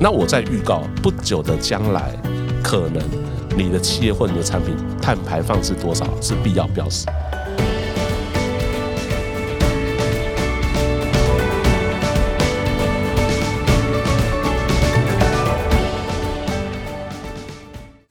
那我在预告不久的将来，可能你的企业或你的产品碳排放是多少是必要标识。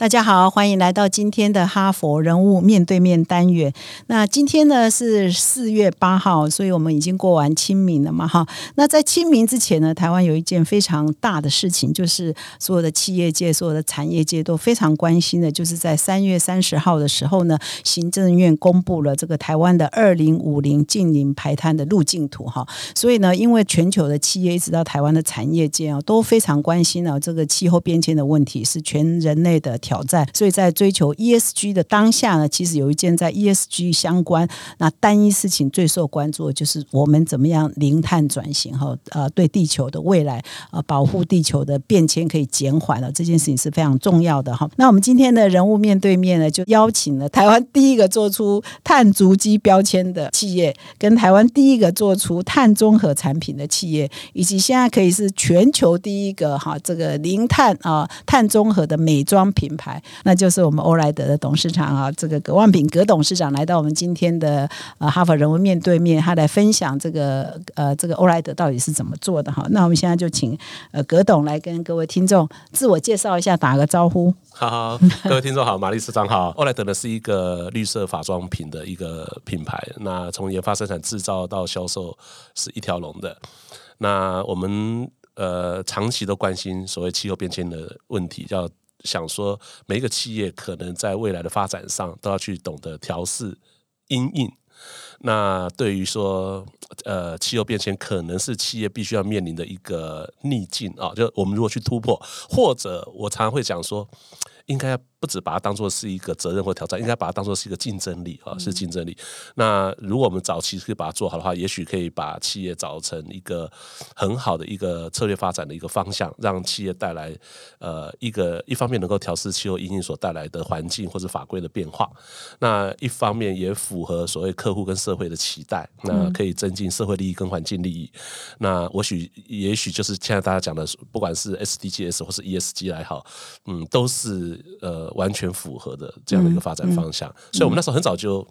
大家好，欢迎来到今天的哈佛人物面对面单元。那今天呢是四月八号，所以我们已经过完清明了嘛，哈。那在清明之前呢，台湾有一件非常大的事情，就是所有的企业界、所有的产业界都非常关心的，就是在三月三十号的时候呢，行政院公布了这个台湾的二零五零近零排碳的路径图，哈。所以呢，因为全球的企业一直到台湾的产业界啊，都非常关心啊，这个气候变迁的问题是全人类的。挑挑战，所以在追求 ESG 的当下呢，其实有一件在 ESG 相关那单一事情最受关注的就是我们怎么样零碳转型哈呃对地球的未来呃保护地球的变迁可以减缓了这件事情是非常重要的哈。那我们今天的人物面对面呢，就邀请了台湾第一个做出碳足迹标签的企业，跟台湾第一个做出碳综合产品的企业，以及现在可以是全球第一个哈这个零碳啊碳综合的美妆品。牌，那就是我们欧莱德的董事长啊，这个葛万平葛董事长来到我们今天的呃哈佛人文面对面，他来分享这个呃这个欧莱德到底是怎么做的哈。那我们现在就请呃葛董来跟各位听众自我介绍一下，打个招呼。好，好 各位听众好，马丽市长好。欧莱德呢是一个绿色化妆品的一个品牌，那从研发、生产、制造到销售是一条龙的。那我们呃长期都关心所谓气候变迁的问题，叫。想说，每一个企业可能在未来的发展上都要去懂得调试、因应。那对于说，呃，气候变迁可能是企业必须要面临的一个逆境啊。就我们如果去突破，或者我常常会讲说，应该。不止把它当做是一个责任或挑战，应该把它当做是一个竞争力啊，是竞争力。那如果我们早期可以把它做好的话，也许可以把企业找成一个很好的一个策略发展的一个方向，让企业带来呃一个一方面能够调试气候因素所带来的环境或者法规的变化，那一方面也符合所谓客户跟社会的期待，那可以增进社会利益跟环境利益。那或许也许就是现在大家讲的，不管是 SDGs 或是 ESG 来好，嗯，都是呃。完全符合的这样的一个发展方向，所以我们那时候很早就。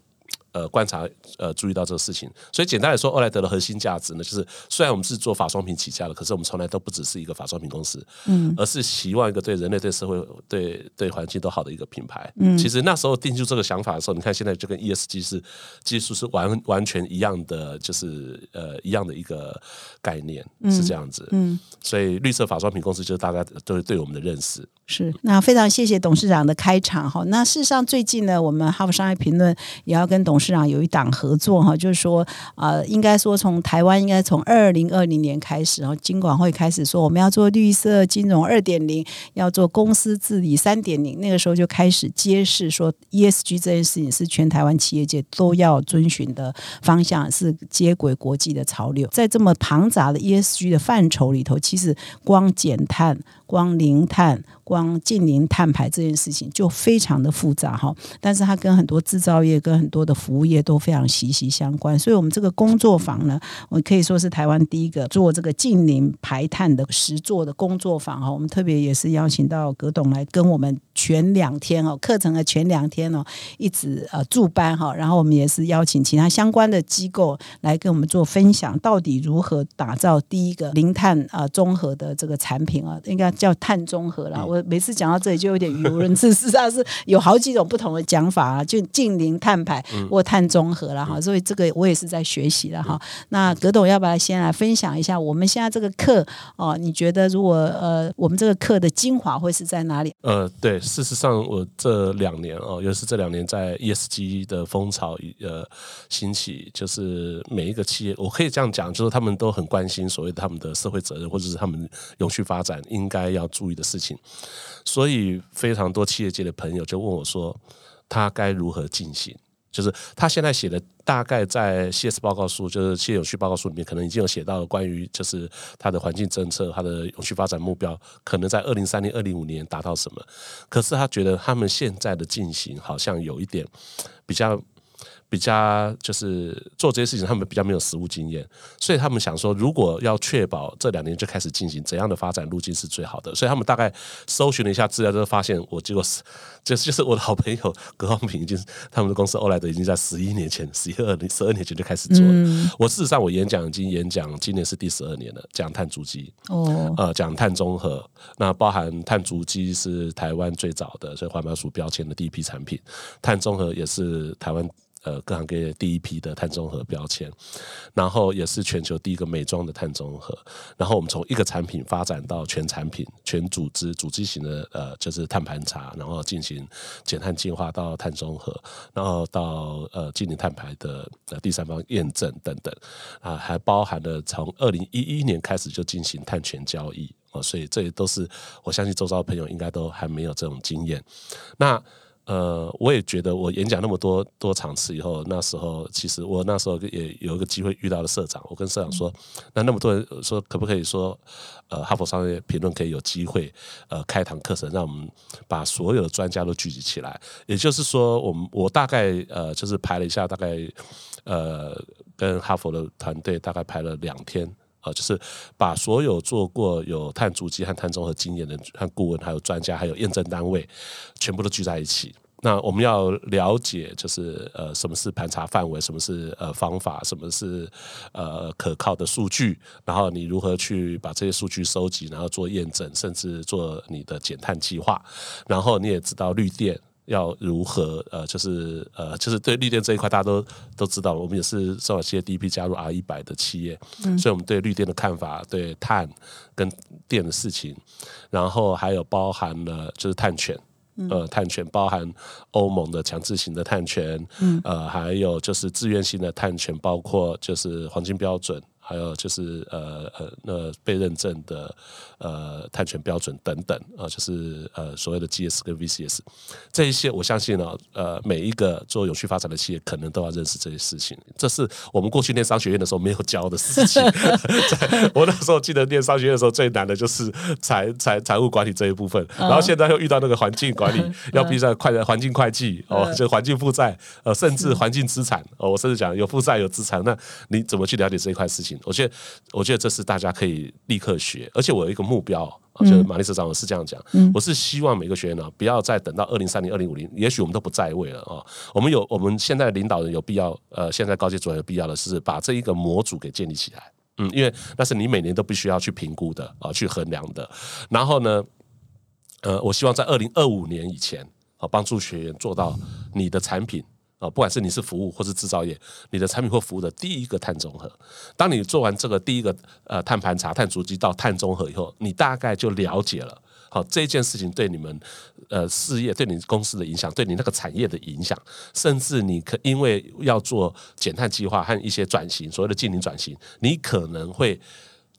呃，观察呃，注意到这个事情，所以简单来说，欧莱德的核心价值呢，就是虽然我们是做法妆品起家的，可是我们从来都不只是一个法妆品公司，嗯，而是希望一个对人类、对社会、对对环境都好的一个品牌。嗯，其实那时候定出这个想法的时候，你看现在就跟 ESG 是技术是完完全一样的，就是呃一样的一个概念，是这样子。嗯，所以绿色法妆品公司就是大家都对我们的认识。是，那非常谢谢董事长的开场哈。那事实上最近呢，我们哈佛商业评论也要跟董事长有一档合作哈，就是说啊，应该说从台湾应该从二零二零年开始，然后金管会开始说我们要做绿色金融二点零，要做公司治理三点零，那个时候就开始揭示说 ESG 这件事情是全台湾企业界都要遵循的方向，是接轨国际的潮流。在这么庞杂的 ESG 的范畴里头，其实光减碳、光零碳。光近零碳排这件事情就非常的复杂哈，但是它跟很多制造业、跟很多的服务业都非常息息相关。所以，我们这个工作坊呢，我可以说是台湾第一个做这个近零排碳的实做的工作坊哈。我们特别也是邀请到葛董来跟我们全两天哦，课程的全两天哦，一直呃助班哈。然后我们也是邀请其他相关的机构来跟我们做分享，到底如何打造第一个零碳啊综合的这个产品啊，应该叫碳综合了。我每次讲到这里就有点语无伦次，事实上是有好几种不同的讲法啊，就近零碳排或碳综合了哈，所以这个我也是在学习了哈。那葛董要不要先来分享一下我们现在这个课哦？你觉得如果呃我们这个课的精华会是在哪里？呃，对，事实上我这两年哦，尤其是这两年在 ESG 的风潮呃兴起，就是每一个企业，我可以这样讲，就是他们都很关心所谓他们的社会责任或者是他们永续发展应该要注意的事情。所以非常多企业界的朋友就问我说，他该如何进行？就是他现在写的大概在 CS 报告书，就是企业永续报告书里面，可能已经有写到关于就是他的环境政策、他的永续发展目标，可能在二零三零、二零五年达到什么？可是他觉得他们现在的进行好像有一点比较。比较就是做这些事情，他们比较没有实务经验，所以他们想说，如果要确保这两年就开始进行，怎样的发展路径是最好的？所以他们大概搜寻了一下资料，就发现我结果是，就是就是我的好朋友葛光平已经他们的公司欧莱德已经在十一年前、十一二年、十二年前就开始做了。我事实上我演讲已经演讲，今年是第十二年了，讲碳足迹哦，呃，讲碳中和，那包含碳足迹是台湾最早的，所以环保署标签的第一批产品，碳中和也是台湾。呃，各行各业第一批的碳中和标签，然后也是全球第一个美妆的碳中和。然后我们从一个产品发展到全产品、全组织、组织型的呃，就是碳盘查，然后进行减碳进化到碳中和，然后到呃，净零碳排的呃第三方验证等等啊，还包含了从二零一一年开始就进行碳权交易，所以这也都是我相信周遭朋友应该都还没有这种经验。那呃，我也觉得我演讲那么多多场次以后，那时候其实我那时候也有一个机会遇到了社长，我跟社长说，那那么多人说可不可以说，呃，哈佛商业评论可以有机会，呃，开堂课程，让我们把所有的专家都聚集起来。也就是说，我们我大概呃，就是排了一下，大概呃，跟哈佛的团队大概排了两天。呃，就是把所有做过有碳足迹和碳中和经验的和顾问，还有专家，还有验证单位，全部都聚在一起。那我们要了解，就是呃，什么是盘查范围，什么是呃方法，什么是呃可靠的数据，然后你如何去把这些数据收集，然后做验证，甚至做你的减碳计划。然后你也知道绿电。要如何？呃，就是呃，就是对绿电这一块，大家都都知道，我们也是受了企业第一批加入 R 一百的企业，所以我们对绿电的看法，对碳跟电的事情，然后还有包含了就是碳权，呃，碳权包含欧盟的强制型的碳权，呃，还有就是自愿性的碳权，包括就是黄金标准。还有就是呃呃那被认证的呃碳权标准等等啊，就是呃所谓的 GS 跟 VCS 这一些，我相信呢呃每一个做有序发展的企业可能都要认识这些事情。这是我们过去念商学院的时候没有教的事情。我那时候记得念商学院的时候最难的就是财财财务管理这一部分，然后现在又遇到那个环境管理，要比赛快的环境会计哦，就环境负债呃甚至环境资产哦，我甚至讲有负债有资产，那你怎么去了解这一块事情？我觉得，我觉得这是大家可以立刻学，而且我有一个目标，就是马丽社长我是这样讲，我是希望每个学员呢，不要再等到二零三零、二零五零，也许我们都不在位了啊。我们有我们现在的领导人有必要，呃，现在高阶主任有必要的是把这一个模组给建立起来，嗯，因为那是你每年都必须要去评估的啊，去衡量的。然后呢，呃，我希望在二零二五年以前，啊，帮助学员做到你的产品。啊，不管是你是服务或是制造业，你的产品或服务的第一个碳中和，当你做完这个第一个呃碳盘查、碳足迹到碳中和以后，你大概就了解了。好，这件事情对你们呃事业、对你公司的影响、对你那个产业的影响，甚至你可因为要做减碳计划和一些转型，所谓的净零转型，你可能会。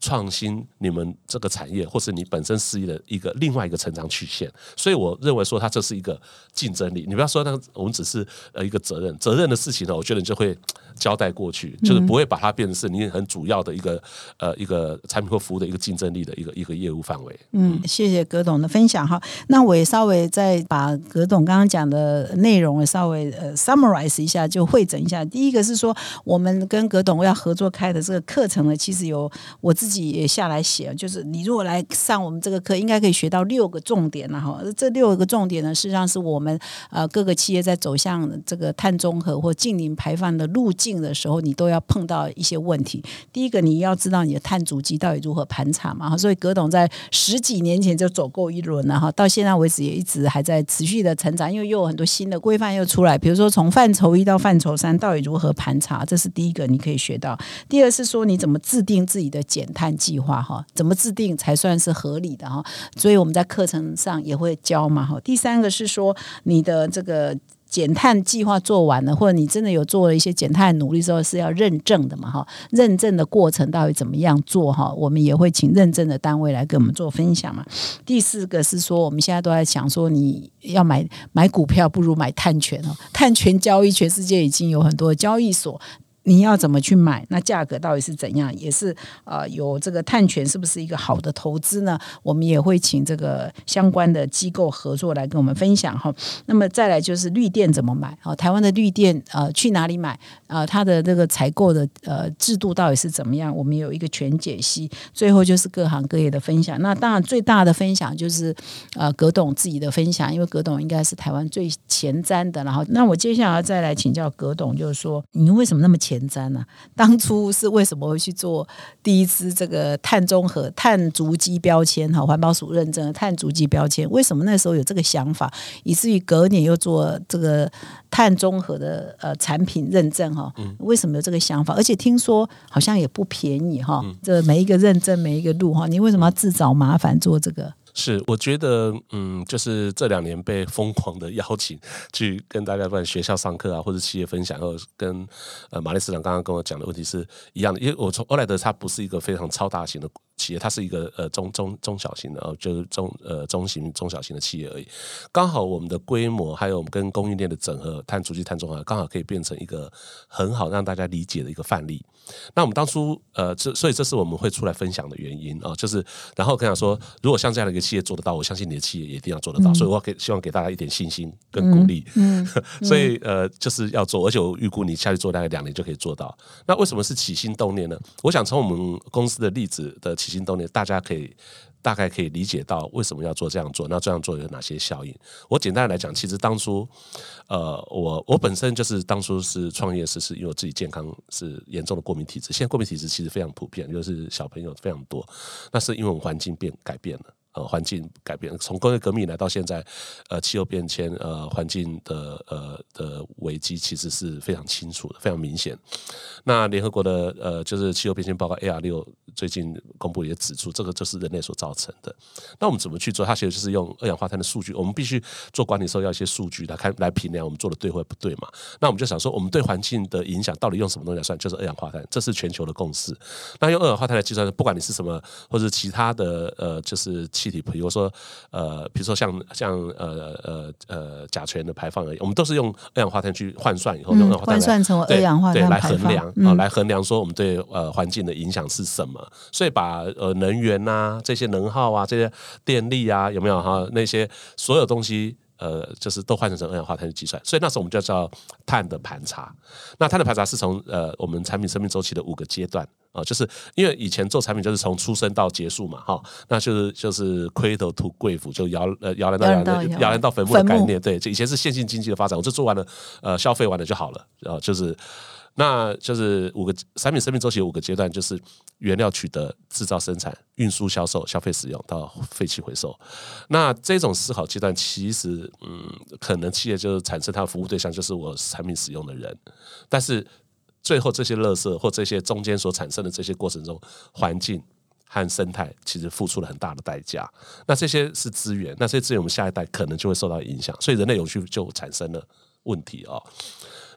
创新你们这个产业，或是你本身事业的一个另外一个成长曲线，所以我认为说它这是一个竞争力。你不要说那我们只是呃一个责任，责任的事情呢，我觉得你就会交代过去，就是不会把它变成是你很主要的一个呃一个产品或服务的一个竞争力的一个一个业务范围。嗯，谢谢葛董的分享哈。那我也稍微再把葛董刚刚讲的内容稍微呃 summarize 一下，就会诊一下。第一个是说，我们跟葛董要合作开的这个课程呢，其实有我自自己也下来写，就是你如果来上我们这个课，应该可以学到六个重点了哈。这六个重点呢，实际上是我们呃各个企业在走向这个碳中和或净零排放的路径的时候，你都要碰到一些问题。第一个，你要知道你的碳足迹到底如何盘查嘛。所以葛董在十几年前就走过一轮了哈，到现在为止也一直还在持续的成长，因为又有很多新的规范又出来，比如说从范畴一到范畴三到底如何盘查，这是第一个你可以学到。第二是说你怎么制定自己的减。碳计划哈，怎么制定才算是合理的哈？所以我们在课程上也会教嘛哈。第三个是说，你的这个减碳计划做完了，或者你真的有做了一些减碳努力之后，是要认证的嘛哈？认证的过程到底怎么样做哈？我们也会请认证的单位来跟我们做分享嘛。第四个是说，我们现在都在想说，你要买买股票不如买碳权哦。碳权交易，全世界已经有很多交易所。你要怎么去买？那价格到底是怎样？也是呃，有这个碳权是不是一个好的投资呢？我们也会请这个相关的机构合作来跟我们分享哈。那么再来就是绿电怎么买？啊，台湾的绿电呃去哪里买？啊，它的这个采购的呃制度到底是怎么样？我们有一个全解析。最后就是各行各业的分享。那当然最大的分享就是呃葛董自己的分享，因为葛董应该是台湾最前瞻的。然后，那我接下来再来请教葛董，就是说您为什么那么前瞻呢？当初是为什么会去做第一支这个碳中和、碳足迹标签？哈，环保署认证的碳足迹标签，为什么那时候有这个想法，以至于隔年又做这个碳中和的呃产品认证？哈，为什么有这个想法？而且听说好像也不便宜哈，这每一个认证、每一个路哈，你为什么要自找麻烦做这个？是，我觉得，嗯，就是这两年被疯狂的邀请去跟大家办学校上课啊，或者企业分享，或者跟呃马丽市长刚刚跟我讲的问题是一样的，因为我从欧莱德它不是一个非常超大型的企业，它是一个呃中中中小型的，哦，就是中呃中型中小型的企业而已。刚好我们的规模，还有我们跟供应链的整合，碳足迹、碳中和，刚好可以变成一个很好让大家理解的一个范例。那我们当初呃，这所以这是我们会出来分享的原因啊，就是然后跟想说，如果像这样的一个企业做得到，我相信你的企业也一定要做得到，所以我给希望给大家一点信心跟鼓励。嗯，所以呃，就是要做，而且我预估你下去做大概两年就可以做到。那为什么是起心动念呢？我想从我们公司的例子的起心动念，大家可以。大概可以理解到为什么要做这样做，那这样做有哪些效应？我简单来讲，其实当初，呃，我我本身就是当初是创业时，是因为我自己健康是严重的过敏体质，现在过敏体质其实非常普遍，就是小朋友非常多，那是因为我们环境变改变了。呃，环境改变，从工业革命来到现在，呃，气候变迁，呃，环境的呃的危机其实是非常清楚的，非常明显。那联合国的呃，就是气候变迁报告 AR 六最近公布也指出，这个就是人类所造成的。那我们怎么去做？它其实就是用二氧化碳的数据，我们必须做管理时候要一些数据来看来评量我们做的对或不对嘛。那我们就想说，我们对环境的影响到底用什么东西来算？就是二氧化碳，这是全球的共识。那用二氧化碳来计算，不管你是什么，或者其他的呃，就是气体，比如说呃，比如说像像呃呃呃甲醛的排放而已，我们都是用二氧化碳去换算以后，用换算成二氧化碳来衡量啊，来衡量说我们对呃环境的影响是什么。所以把呃能源呐这些能耗啊这些电力啊有没有哈那些所有东西。呃，就是都换成成二氧化碳去计算，所以那时候我们就叫碳的盘查。那碳的盘查是从呃我们产品生命周期的五个阶段啊，就是因为以前做产品就是从出生到结束嘛，哈，那就是就是 cradle to grave，就摇呃摇篮到摇篮摇篮到坟墓的概念，对，就以前是线性经济的发展，我就做完了，呃，消费完了就好了，啊就是。那就是五个产品生命周期有五个阶段，就是原料取得、制造、生产、运输、销售、消费、使用到废弃回收。那这种思考阶段，其实嗯，可能企业就是产生它的服务对象就是我产品使用的人，但是最后这些垃圾或这些中间所产生的这些过程中，环境和生态其实付出了很大的代价。那这些是资源，那这些资源我们下一代可能就会受到影响，所以人类永续就产生了问题啊。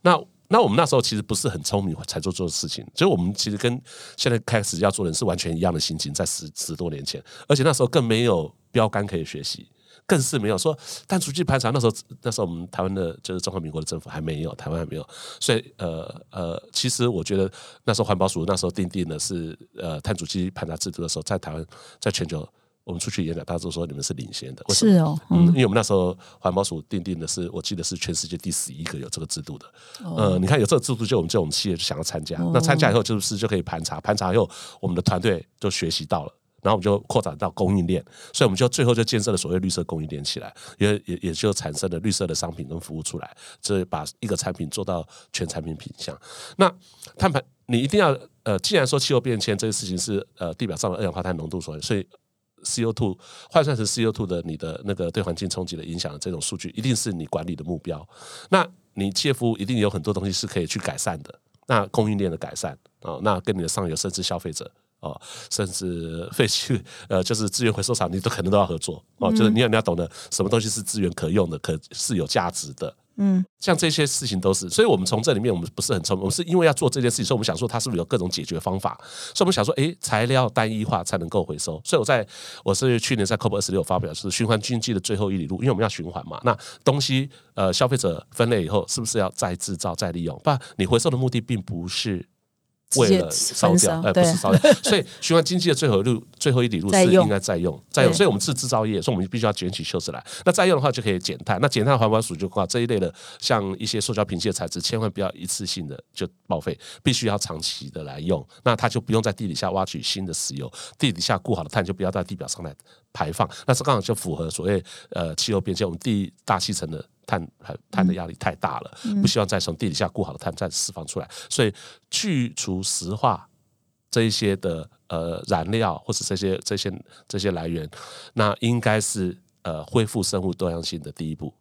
那那我们那时候其实不是很聪明才做做事情，所以我们其实跟现在开始要做的是完全一样的心情，在十十多年前，而且那时候更没有标杆可以学习，更是没有说但出去排查。那时候那时候我们台湾的就是中华民国的政府还没有，台湾还没有，所以呃呃，其实我觉得那时候环保署那时候定定的是呃碳足迹盘查制度的时候，在台湾在全球。我们出去演讲，大家都说你们是领先的，是哦，嗯，因为我们那时候环保署定定的是，我记得是全世界第十一个有这个制度的。呃，你看有这个制度，就我们就我们企业就想要参加，那参加以后就是就可以盘查，盘查以后我们的团队就学习到了，然后我们就扩展到供应链，所以我们就最后就建设了所谓绿色供应链起来，也也也就产生了绿色的商品跟服务出来，这把一个产品做到全产品品相。那碳排你一定要呃，既然说气候变迁这个事情是呃地表上的二氧化碳浓度所所以。CO2 换算成 CO2 的你的那个对环境冲击的影响的这种数据，一定是你管理的目标。那你切服务一定有很多东西是可以去改善的。那供应链的改善啊，那跟你的上游甚至消费者哦，甚至 废弃呃，就是资源回收厂，你都可能都要合作哦。就是你要你要懂得什么东西是资源可用的，可是有价值的。嗯，像这些事情都是，所以我们从这里面我们不是很聪明，我们是因为要做这件事情，所以我们想说它是不是有各种解决方法，所以我们想说，哎，材料单一化才能够回收。所以我在我是去年在 COP 二十六发表是循环经济的最后一里路，因为我们要循环嘛，那东西呃消费者分类以后是不是要再制造再利用？不然，你回收的目的并不是。为了烧掉，呃，不是 烧掉，所以循环经济的最后一路、最后一里路是应该再用、再用。所以，我们是制造业，所以我们必须要卷起袖子来。那再用的话，就可以减碳。那减碳环保署就话这一类的，像一些塑胶瓶器的材质，千万不要一次性的就报废，必须要长期的来用。那它就不用在地底下挖取新的石油，地底下固好的碳就不要在地表上来排放。那是刚好就符合所谓呃气候变迁，我们地大气层的。碳碳的压力太大了，不希望再从地底下固好的碳再释放出来，所以去除石化这一些的呃燃料或者这些这些这些来源，那应该是呃恢复生物多样性的第一步。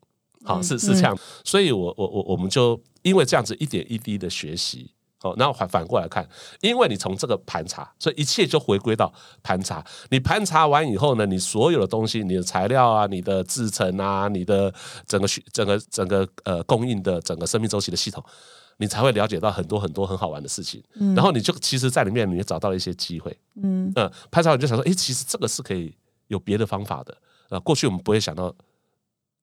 好，是是这样，所以我我我我们就因为这样子一点一滴的学习。好，然后反反过来看，因为你从这个盘查，所以一切就回归到盘查。你盘查完以后呢，你所有的东西，你的材料啊，你的制成啊，你的整个整个整个呃供应的整个生命周期的系统，你才会了解到很多很多很好玩的事情。嗯，然后你就其实，在里面你也找到了一些机会。嗯，呃，盘查完就想说，哎，其实这个是可以有别的方法的。呃，过去我们不会想到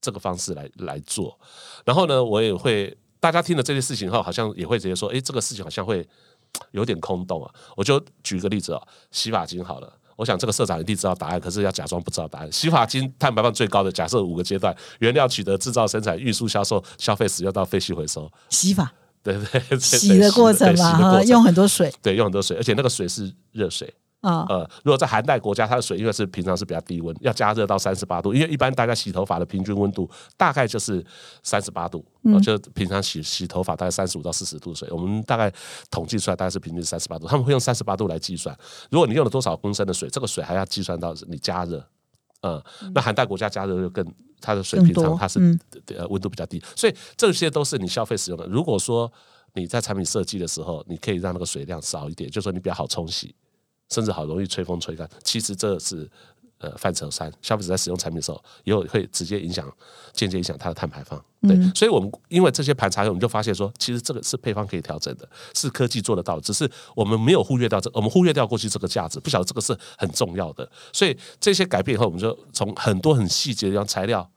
这个方式来来做。然后呢，我也会。大家听了这些事情后，好像也会直接说：“哎，这个事情好像会 有点空洞啊。”我就举个例子啊，洗发精好了。我想这个社长一定知道答案，可是要假装不知道答案。洗发精碳排放最高的，假设五个阶段：原料取得、制造、生产、运输、销售、消费、使用到废弃回收。洗发，对对，洗的过程嘛，用很多水，对，用很多水，而且那个水是热水。啊，呃，如果在寒带国家，它的水因为是平常是比较低温，要加热到三十八度，因为一般大家洗头发的平均温度大概就是三十八度，就平常洗洗头发大概三十五到四十度水，我们大概统计出来大概是平均三十八度，他们会用三十八度来计算。如果你用了多少公升的水，这个水还要计算到你加热，嗯，那寒带国家加热就更它的水平常它是呃温度比较低，所以这些都是你消费使用的。如果说你在产品设计的时候，你可以让那个水量少一点，就说你比较好冲洗。甚至好容易吹风吹干，其实这是呃范畴三，消费者在使用产品的时候，也有会直接影响、间接影响它的碳排放。对，所以我们因为这些盘查，我们就发现说，其实这个是配方可以调整的，是科技做得到，只是我们没有忽略掉这，我们忽略掉过去这个价值，不晓得这个是很重要的。所以这些改变以后，我们就从很多很细节的材料。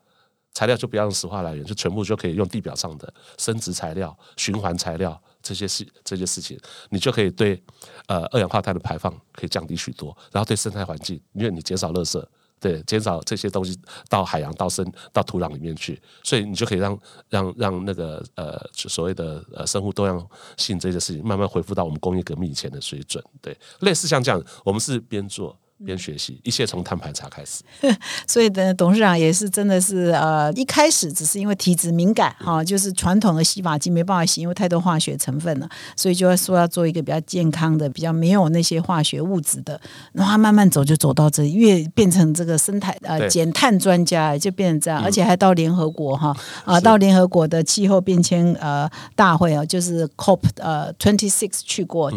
材料就不要用石化来源，就全部就可以用地表上的生殖材料、循环材料这些事这些事情，你就可以对呃二氧化碳的排放可以降低许多，然后对生态环境，因为你减少垃圾，对减少这些东西到海洋、到生、到土壤里面去，所以你就可以让让让那个呃所谓的呃生物多样性这些事情慢慢恢复到我们工业革命以前的水准。对，类似像这样，我们是边做。边学习，一切从碳排查开始。所以呢，董事长也是真的是呃，一开始只是因为体质敏感哈，就是传统的洗发精没办法洗，因为太多化学成分了，所以就要说要做一个比较健康的、比较没有那些化学物质的。然后他慢慢走就走到这，越变成这个生态呃减碳专家，就变成这样，而且还到联合国哈啊，到联合国的气候变迁呃大会啊，就是 COP 呃 twenty six 去过。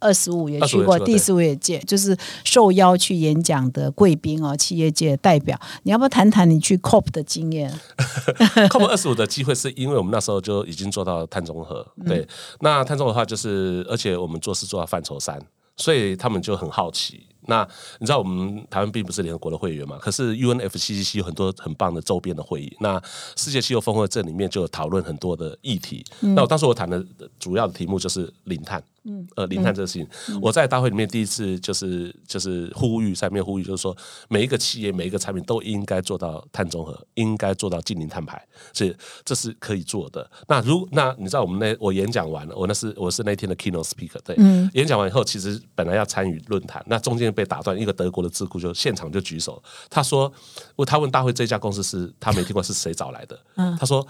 二十五也去过，第十五届就是受邀去演讲的贵宾哦，企业界代表，你要不要谈谈你去 COP 的经验？COP 二十五的机会是因为我们那时候就已经做到碳中和，对，那碳中和的话就是，而且我们做事做到范畴三，所以他们就很好奇。那你知道我们台湾并不是联合国的会员嘛？可是 UNFCCC 有很多很棒的周边的会议。那世界气候峰会这里面就有讨论很多的议题。那我当时我谈的主要的题目就是零碳。嗯，呃，零碳这个事情，我在大会里面第一次就是就是呼吁，上面呼吁就是说，每一个企业每一个产品都应该做到碳中和，应该做到净零碳排，是这是可以做的。那如那你知道我们那我演讲完了，我那是我是那天的 keynote speaker，对，演讲完以后，其实本来要参与论坛，那中间被打断，一个德国的智库就现场就举手，他说，问他问大会这家公司是他没听过是谁找来的，他说。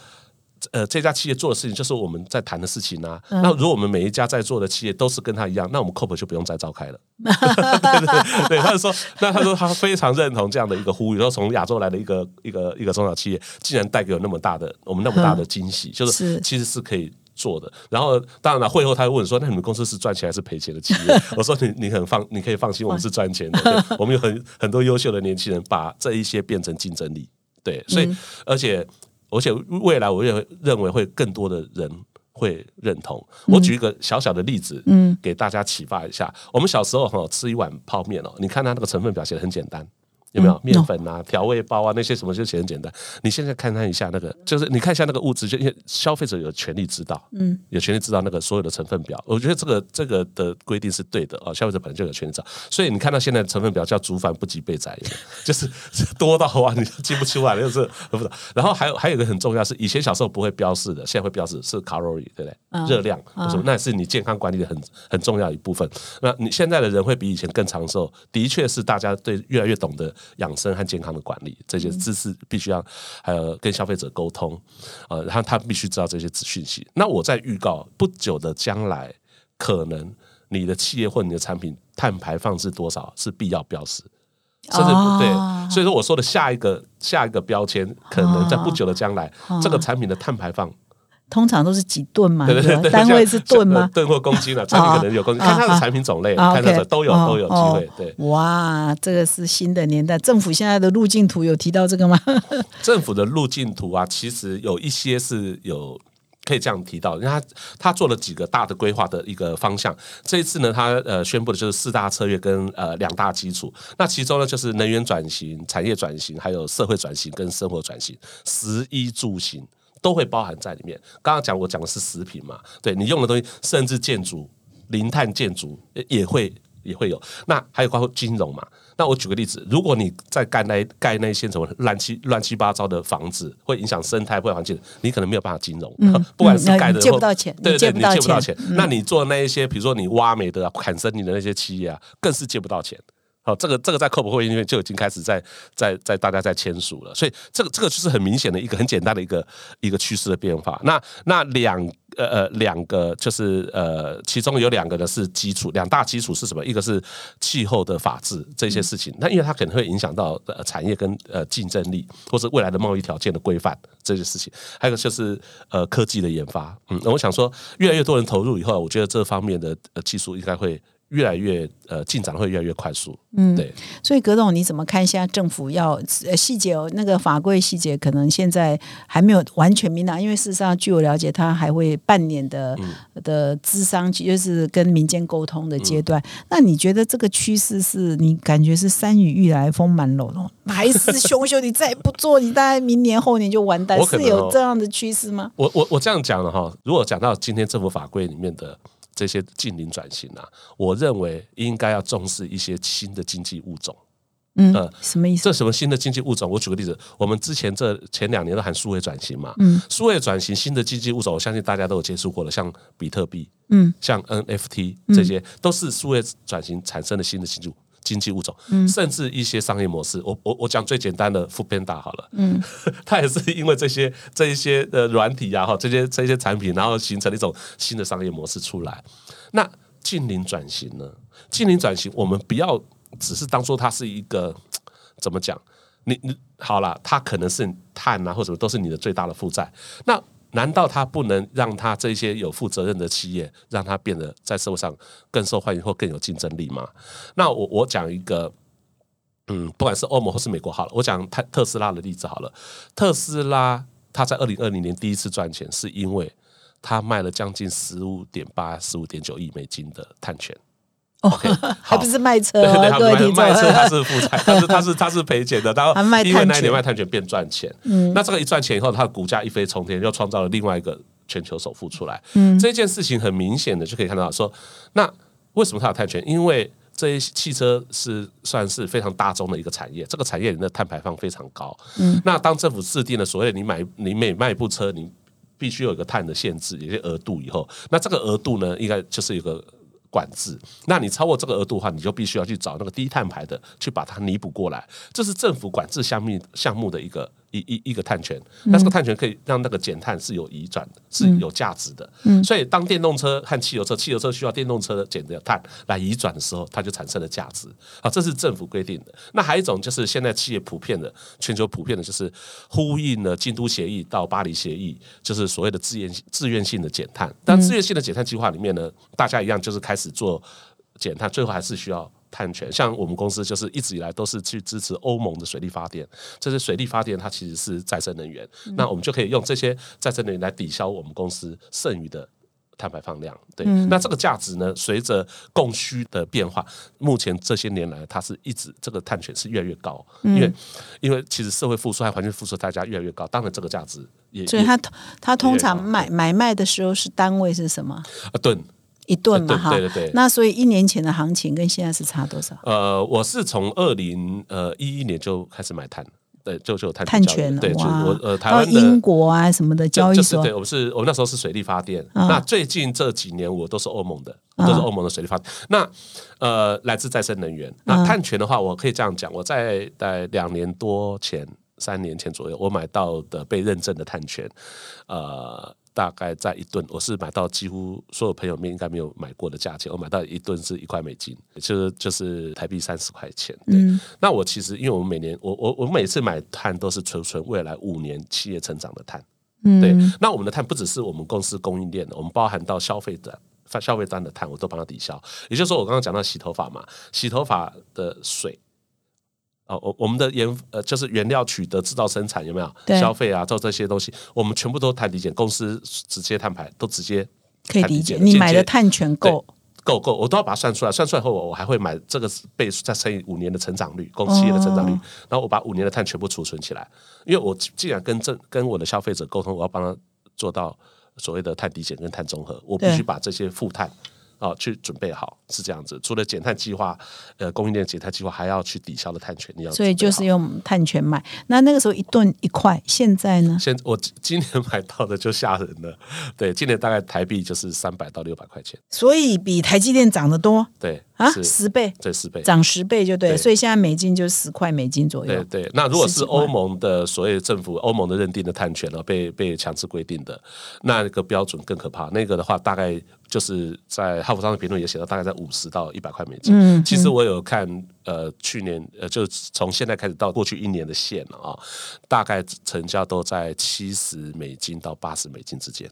呃，这家企业做的事情就是我们在谈的事情啊。那如果我们每一家在做的企业都是跟他一样，那我们 COP 就不用再召开了。对对对，他就说，那他说他非常认同这样的一个呼吁，说从亚洲来的一个一个一个中小企业，竟然带给我那么大的我们那么大的惊喜，就是其实是可以做的。然后当然了，会后他又问说，那你们公司是赚钱还是赔钱的企业？我说你你很放，你可以放心，我们是赚钱的。我们有很很多优秀的年轻人，把这一些变成竞争力。对，所以而且。而且未来我也会认为会更多的人会认同。我举一个小小的例子，嗯，给大家启发一下。我们小时候哈吃一碗泡面哦，你看它那个成分表写的很简单。有没有面粉啊、调味包啊那些什么就写很简单。你现在看看一下那个，就是你看一下那个物质，就因为消费者有权利知道，嗯，有权利知道那个所有的成分表。我觉得这个这个的规定是对的啊，消费者本来就有权利知道。所以你看到现在成分表叫“煮饭不及备载”，就是 多到啊，你记不出来了，就是不知道。然后还有还有一个很重要是，以前小时候不会标示的，现在会标示是卡路里，对不对？热量什么？那是你健康管理的很很重要一部分。那你现在的人会比以前更长寿，的确是大家对越来越懂得。养生和健康的管理，这些知识必须要还有跟消费者沟通，呃，然后他必须知道这些资讯息。那我在预告不久的将来，可能你的企业或你的产品碳排放是多少是必要标识，甚至不对。所以说我说的下一个下一个标签，可能在不久的将来，这个产品的碳排放。通常都是几吨嘛？对对对单位是吨吗？吨或公斤了，产品可能有公斤。看它的产品种类，看它的都有都有机会。对，哇，这个是新的年代。政府现在的路径图有提到这个吗？政府的路径图啊，其实有一些是有可以这样提到，因为他他做了几个大的规划的一个方向。这一次呢，他呃宣布的就是四大策略跟呃两大基础。那其中呢，就是能源转型、产业转型，还有社会转型跟生活转型，食衣住行。都会包含在里面。刚刚讲我讲的是食品嘛，对你用的东西，甚至建筑、零碳建筑也会也会有。那还有包括金融嘛？那我举个例子，如果你在盖那盖那些什么乱七乱七八糟的房子，会影响生态、会环境，你可能没有办法金融。不管是盖的借不到钱，对对，你借不到钱。那你做那一些，比如说你挖煤的、砍森林的那些企业啊，更是借不到钱。哦，这个这个在科普会议里面就已经开始在在在大家在签署了，所以这个这个就是很明显的一个很简单的一个一个趋势的变化。那那两呃呃两个就是呃，其中有两个呢是基础，两大基础是什么？一个是气候的法治这些事情，那因为它可能会影响到呃产业跟呃竞争力，或是未来的贸易条件的规范这些事情。还有就是呃科技的研发，嗯，我想说越来越多人投入以后，我觉得这方面的呃技术应该会。越来越呃进展会越来越快速，嗯，对。所以葛总你怎么看？现在政府要呃细节哦，那个法规细节可能现在还没有完全明朗，因为事实上据我了解，他还会半年的的资商，就是跟民间沟通的阶段。那你觉得这个趋势是你感觉是山雨欲来风满楼了，还是熊熊你再不做，你大概明年后年就完蛋？是有这样的趋势吗？我我我这样讲了哈，如果讲到今天政府法规里面的。这些近邻转型啊，我认为应该要重视一些新的经济物种。嗯，什么意思？这什么新的经济物种？我举个例子，我们之前这前两年都喊数位转型嘛。嗯，数位转型新的经济物种，我相信大家都有接触过了，像比特币，嗯，像 NFT 这些，都是数位转型产生的新的经济经济物种，甚至一些商业模式。我我我讲最简单的 f o o p a n d a 好了，嗯，它也是因为这些这一些的软体呀，哈，这些这些产品，然后形成了一种新的商业模式出来。那近邻转型呢？近邻转型，我们不要只是当做它是一个 怎么讲？你你好了，它可能是碳啊，或者都是你的最大的负债。那难道他不能让他这些有负责任的企业，让他变得在社会上更受欢迎或更有竞争力吗？那我我讲一个，嗯，不管是欧盟或是美国好了，我讲特特斯拉的例子好了。特斯拉它在二零二零年第一次赚钱，是因为它卖了将近十五点八、十五点九亿美金的碳权。OK，还不是卖车，对对，卖车他是负债，它是他是他是赔钱的，然后因为那一年卖碳权变赚钱，嗯，那这个一赚钱以后，它的股价一飞冲天，又创造了另外一个全球首富出来，嗯，这件事情很明显的就可以看到，说那为什么它有碳权？因为这些汽车是算是非常大众的一个产业，这个产业里的碳排放非常高，嗯，那当政府制定了所谓你买你每卖一部车，你必须有一个碳的限制，有些额度以后，那这个额度呢，应该就是一个。管制，那你超过这个额度的话，你就必须要去找那个低碳牌的，去把它弥补过来。这是政府管制项目项目的一个。一一一个碳权，那这个碳权可以让那个减碳是有移转的，是有价值的。所以当电动车和汽油车，汽油车需要电动车减的碳来移转的时候，它就产生了价值。啊，这是政府规定的。那还有一种就是现在企业普遍的，全球普遍的就是呼应了京都协议到巴黎协议，就是所谓的自愿自愿性的减碳。但自愿性的减碳计划里面呢，大家一样就是开始做减碳，最后还是需要。碳权，像我们公司就是一直以来都是去支持欧盟的水力发电，这些水力发电它其实是再生能源，那我们就可以用这些再生能源来抵消我们公司剩余的。碳排放量，对，那这个价值呢？随着供需的变化，目前这些年来，它是一直这个碳权是越来越高，因为因为其实社会付出还环境付出代价越来越高，当然这个价值也所以它它通常买买卖的时候是单位是什么？啊，吨一顿嘛，哈，对对对。那所以一年前的行情跟现在是差多少？呃，我是从二零呃一一年就开始买碳。对，就就有碳碳权对，就我呃，台湾的英国啊什么的交易所，对，我们是我们那时候是水力发电。那最近这几年我都是欧盟的，都是欧盟的水力发电。那呃，来自再生能源。那碳权的话，我可以这样讲，我在在两年多前、三年前左右，我买到的被认证的碳权，呃。大概在一吨，我是买到几乎所有朋友面应该没有买过的价钱。我买到一吨是一块美金，就是就是台币三十块钱。嗯，那我其实因为我们每年我我我每次买碳都是存存未来五年企业成长的碳。嗯，对。那我们的碳不只是我们公司供应链的，我们包含到消费端消费端的碳，我都帮他抵消。也就是说，我刚刚讲到洗头发嘛，洗头发的水。哦，我我们的原呃就是原料取得、制造、生产有没有消费啊？做这些东西，我们全部都碳抵减，公司直接碳排都直接可以理解。你买的碳权够够够，我都要把它算出来。算出来后，我我还会买这个倍数，再乘以五年的成长率，公企业的成长率。然后我把五年的碳全部储存起来，因为我既然跟这跟我的消费者沟通，我要帮他做到所谓的碳抵减跟碳中和，我必须把这些负碳。哦，去准备好是这样子。除了减碳计划，呃，供应链减碳计划，还要去抵消的碳权，你要所以就是用碳权买。那那个时候一吨一块，现在呢？现我今年买到的就吓人了。对，今年大概台币就是三百到六百块钱。所以比台积电涨得多。对啊，十倍，对十倍，涨十倍就对。所以现在美金就十块美金左右。对对，那如果是欧盟的所谓政府欧盟的认定的碳权呢，被被强制规定的那个标准更可怕。那个的话，大概。就是在哈佛商的评论也写到，大概在五十到一百块美金。嗯，其实我有看，呃，去年呃，就从现在开始到过去一年的线了啊，大概成交都在七十美金到八十美金之间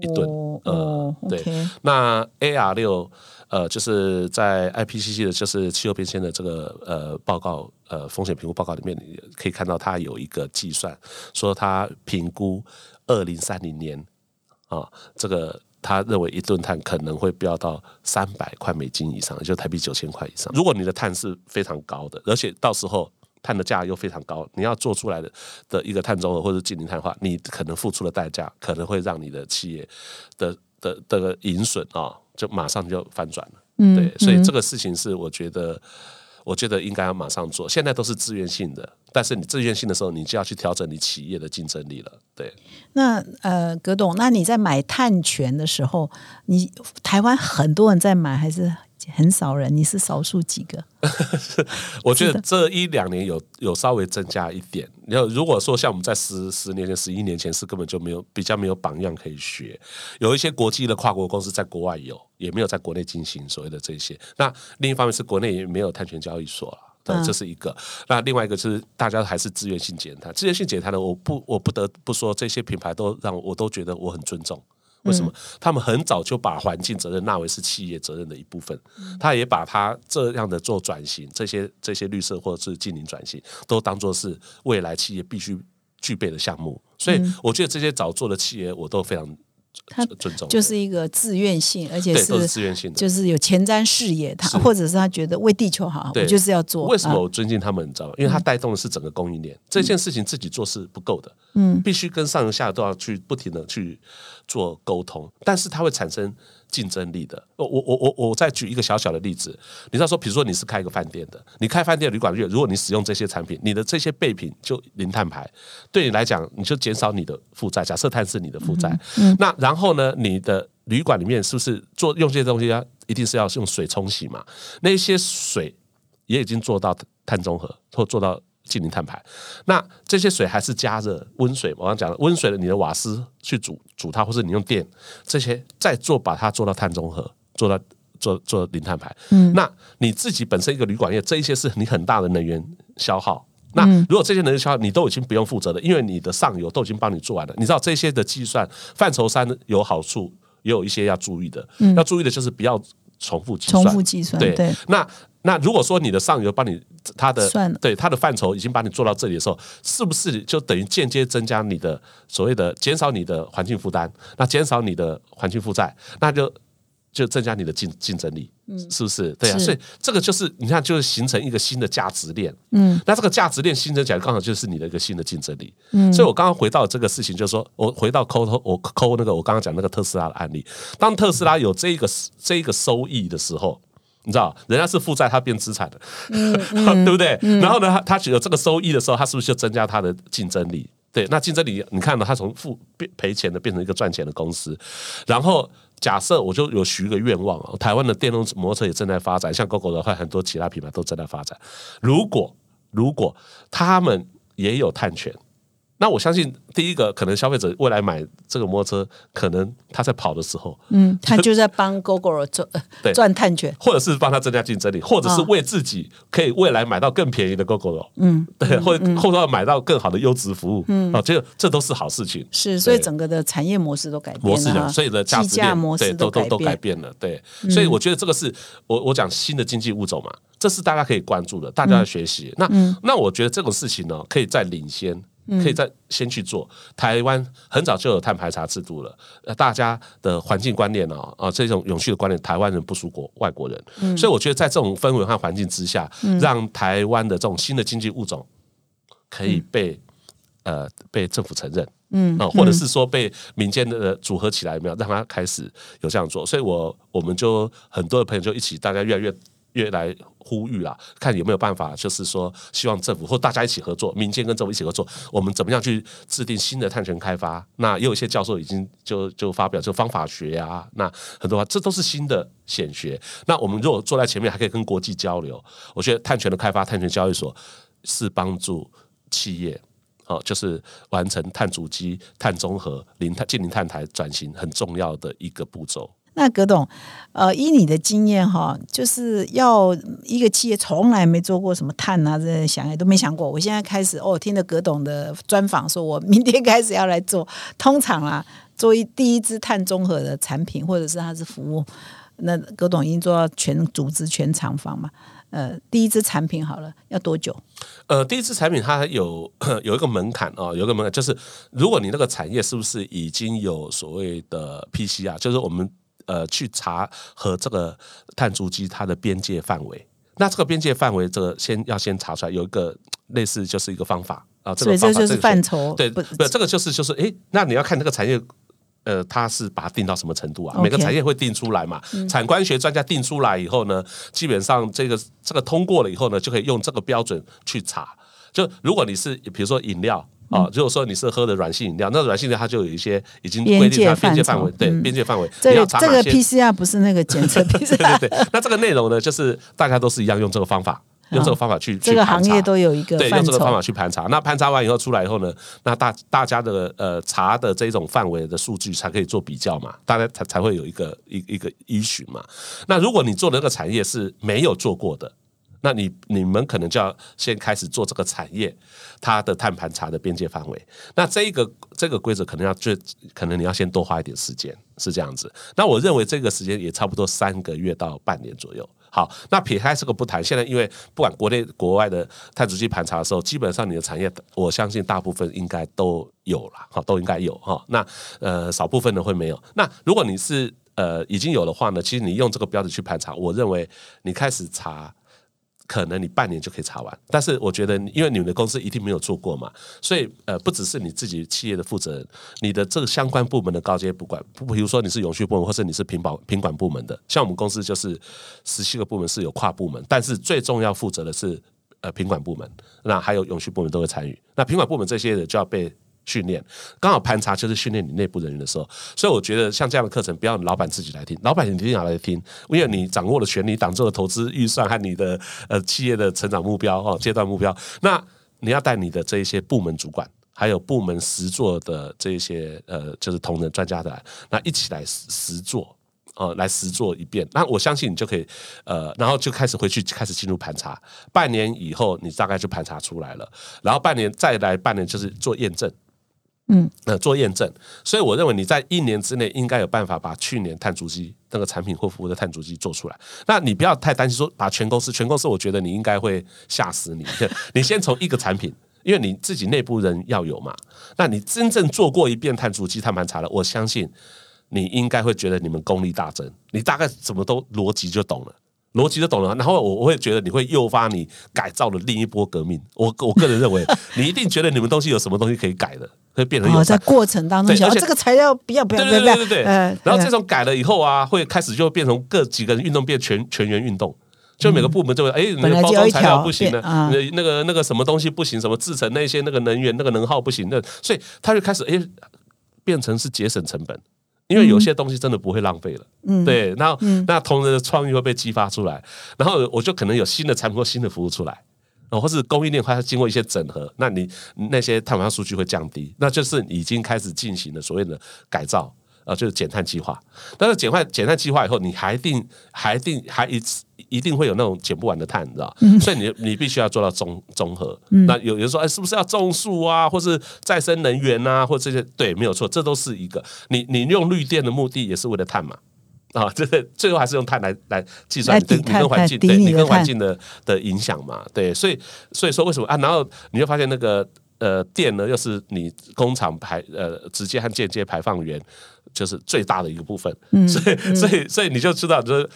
一吨。呃，对。那 AR 六，呃，就是在 IPCC 的，就是气候变迁的这个呃报告，呃，风险评估报告里面，可以看到它有一个计算，说它评估二零三零年啊，这个。他认为一吨碳可能会飙到三百块美金以上，也就台币九千块以上。如果你的碳是非常高的，而且到时候碳的价又非常高，你要做出来的的一个碳中和或者净零碳化，你可能付出的代价可能会让你的企业的的的盈损啊，就马上就翻转了。对，所以这个事情是我觉得。我觉得应该要马上做，现在都是自愿性的，但是你自愿性的时候，你就要去调整你企业的竞争力了。对，那呃，葛董，那你在买碳权的时候，你台湾很多人在买还是？很少人，你是少数几个。我觉得这一两年有有稍微增加一点。然后如果说像我们在十十年前、十一年前是根本就没有比较没有榜样可以学。有一些国际的跨国公司在国外有，也没有在国内进行所谓的这些。那另一方面是国内也没有碳权交易所了，对，这是一个。那另外一个就是大家还是自愿性减碳，自愿性减碳的，我不我不得不说这些品牌都让我都觉得我很尊重。为什么他们很早就把环境责任纳为是企业责任的一部分？他也把他这样的做转型，这些这些绿色或者是净零转型，都当做是未来企业必须具备的项目。所以，我觉得这些早做的企业，我都非常。他尊重就是一个自愿性，而且是自愿性的，就是有前瞻视野。他或者是他觉得为地球好，我就是要做。为什么我尊敬他们？你知道吗？因为他带动的是整个供应链。这件事情自己做是不够的，嗯，必须跟上游下游都要去不停的去做沟通，但是它会产生。竞争力的，我我我我我再举一个小小的例子，你知道说，比如说你是开一个饭店的，你开饭店旅馆业，如果你使用这些产品，你的这些备品就零碳排，对你来讲，你就减少你的负债。假设碳是你的负债，那然后呢，你的旅馆里面是不是做用这些东西啊一定是要用水冲洗嘛？那些水也已经做到碳中和或做到。进行碳排，那这些水还是加热温水，我刚讲了温水的，你的瓦斯去煮煮它，或者你用电这些再做，把它做到碳中和，做到做做零碳排。嗯，那你自己本身一个旅馆业，这一些是你很大的能源消耗。那如果这些能源消耗你都已经不用负责了，因为你的上游都已经帮你做完了。你知道这些的计算范畴三有好处，也有一些要注意的。嗯，要注意的就是不要重复计算。重复计算，对。那那如果说你的上游帮你他的算对他的范畴已经把你做到这里的时候，是不是就等于间接增加你的所谓的减少你的环境负担？那减少你的环境负债，那就就增加你的竞竞争力，嗯是不是？对啊，所以这个就是你看，就是形成一个新的价值链。嗯，那这个价值链形成起来，刚好就是你的一个新的竞争力。嗯，所以我刚刚回到这个事情，就是说我回到抠抠我抠那个我刚刚讲那个特斯拉的案例，当特斯拉有这一个这一个收益的时候。你知道，人家是负债，他变资产的，对不对？然后呢，他他有这个收益的时候，他是不是就增加他的竞争力？对，那竞争力，你看到他从负变赔钱的变成一个赚钱的公司。然后假设我就有许一个愿望啊，台湾的电动摩托车也正在发展，像 GoGo 的话，很多其他品牌都正在发展。如果如果他们也有碳权，那我相信第一个可能消费者未来买这个摩托车，可能他在跑的时候，嗯，他就在帮 GoGo 赚 对赚碳权。或者是帮他增加竞争力，或者是为自己可以未来买到更便宜的 GoGo 嗯，对，或者或者要买到更好的优质服务，嗯，哦，这这都是好事情。是，所以整个的产业模式都改变模式的，了，所以的价价值链对模式都都都改变。变了，对，所以我觉得这个是我我讲新的经济物种嘛，这是大家可以关注的，大家要学习。那那我觉得这种事情呢，可以再领先。可以再先去做。台湾很早就有碳排查制度了，呃，大家的环境观念哦，啊，这种永续的观念，台湾人不输国外国人，所以我觉得在这种氛围和环境之下，让台湾的这种新的经济物种可以被、呃被政府承认，嗯啊、或者是说被民间的组合起来，有没有让他开始有这样做？所以我我们就很多的朋友就一起，大家越来越越来呼吁啦，看有没有办法，就是说希望政府或大家一起合作，民间跟政府一起合作，我们怎么样去制定新的碳权开发？那也有一些教授已经就就发表就方法学啊，那很多这都是新的显学。那我们如果坐在前面，还可以跟国际交流，我觉得碳权的开发，碳权交易所是帮助企业。哦，就是完成碳足迹、碳中和、零碳、近零碳排转型很重要的一个步骤。那葛董，呃，依你的经验哈，就是要一个企业从来没做过什么碳啊，这想也都没想过。我现在开始哦，听了葛董的专访，说我明天开始要来做。通常啊，做一第一支碳中和的产品，或者是它是服务，那葛董已经做到全组织、全厂房嘛。呃，第一支产品好了，要多久？呃，第一支产品它有 有一个门槛啊、有一个门槛，就是如果你那个产业是不是已经有所谓的 PCR，就是我们呃去查和这个碳足迹它的边界范围。那这个边界范围，这个先要先查出来，有一个类似就是一个方法啊，这所以这就是个方法个范畴，对，不不，这个就是就是，诶，那你要看这个产业。呃，它是把它定到什么程度啊每个产业会定出来嘛？产官学专家定出来以后呢，基本上这个这个通过了以后呢，就可以用这个标准去查。就如果你是比如说饮料嗯啊，如果说你是喝的软性饮料，那软性饮料它就有一些已经规定它边界范围，对嗯边界范围，这个这个 PCR 不是那个检测 PCR，对对对，那这个内容呢，就是大家都是一样用这个方法，用这个方法去这个行业都有一个对，用这个方法去盘查。那盘查完以后出来以后呢，那大大家的呃查的这种范围的数据才可以做比较嘛，大家才才会有一个一一个依循嘛。那如果你做的那个产业是没有做过的，那你你们可能就要先开始做这个产业它的碳盘查的边界范围。那这一个这个规则可能要最可能你要先多花一点时间，是这样子。那我认为这个时间也差不多三个月到半年左右。好，那撇开这个不谈，现在因为不管国内国外的碳足迹盘查的时候，基本上你的产业，我相信大部分应该都有了，哈，都应该有哈。那呃，少部分的会没有。那如果你是呃已经有的话呢，其实你用这个标准去盘查，我认为你开始查。可能你半年就可以查完，但是我觉得，因为你们的公司一定没有做过嘛，所以呃，不只是你自己企业的负责人，你的这个相关部门的高阶主管，不比如说你是永续部门，或者你是品保品管部门的，像我们公司就是十七个部门是有跨部门，但是最重要负责的是呃品管部门，那还有永续部门都会参与，那品管部门这些人就要被。训练刚好盘查就是训练你内部人员的时候，所以我觉得像这样的课程，不要老板自己来听，老板你一定要来听，因为你掌握了权力、党做的投资预算和你的呃企业的成长目标哦阶段目标，那你要带你的这一些部门主管。还有部门实做的这一些呃，就是同仁专家的，那一起来实实做，呃，来实做一遍。那我相信你就可以，呃，然后就开始回去开始进入盘查。半年以后，你大概就盘查出来了，然后半年再来半年就是做验证。嗯，呃，做验证。所以我认为你在一年之内应该有办法把去年碳足迹那个产品或服务的碳足迹做出来。那你不要太担心说把全公司，全公司我觉得你应该会吓死你。你先从一个产品。因为你自己内部人要有嘛，那你真正做过一遍碳足迹、碳盘查了，我相信你应该会觉得你们功力大增，你大概怎么都逻辑就懂了，逻辑就懂了，然后我我会觉得你会诱发你改造的另一波革命。我我个人认为，你一定觉得你们东西有什么东西可以改的，会变成有在过程当中，而且这个材料不要不要不要，对对对对。对，然后这种改了以后啊，会开始就变成各几个人运动变全全员运动。就每个部门就会哎，那个包装材料不行的，那那个那个什么东西不行，什么制成那些那个能源那个能耗不行，的所以他就开始哎，变成是节省成本，因为有些东西真的不会浪费了，嗯，对，然后那同仁的创意会被激发出来，然后我就可能有新的产品或新的服务出来，哦，或是供应链它经过一些整合，那你那些碳排放数据会降低，那就是已经开始进行了所谓的改造。啊，就是减碳计划。但是减碳减碳计划以后，你还定还定还一次一定会有那种减不完的碳，你知道？所以你你必须要做到综综合。那有人说，哎，是不是要种树啊，或是再生能源啊，或这些？对，没有错，这都是一个。你你用绿电的目的也是为了碳嘛？啊，这个最后还是用碳来来计算你跟环境对你跟环境的的影响嘛？对，所以所以说为什么啊？然后你就发现那个呃电呢，又是你工厂排呃直接和间接排放源。就是最大的一个部分，所以所以所以你就知道，就是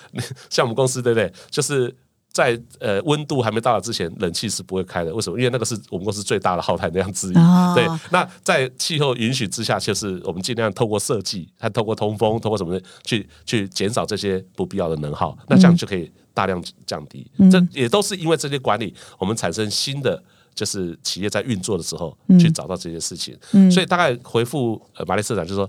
像我们公司对不对？就是在呃温度还没到之前，冷气是不会开的。为什么？因为那个是我们公司最大的耗碳量之一。对，那在气候允许之下，就是我们尽量透过设计，还透过通风，透过什么去去减少这些不必要的能耗。那这样就可以大量降低。这也都是因为这些管理，我们产生新的就是企业在运作的时候去找到这些事情。所以大概回复呃马丽社长就说。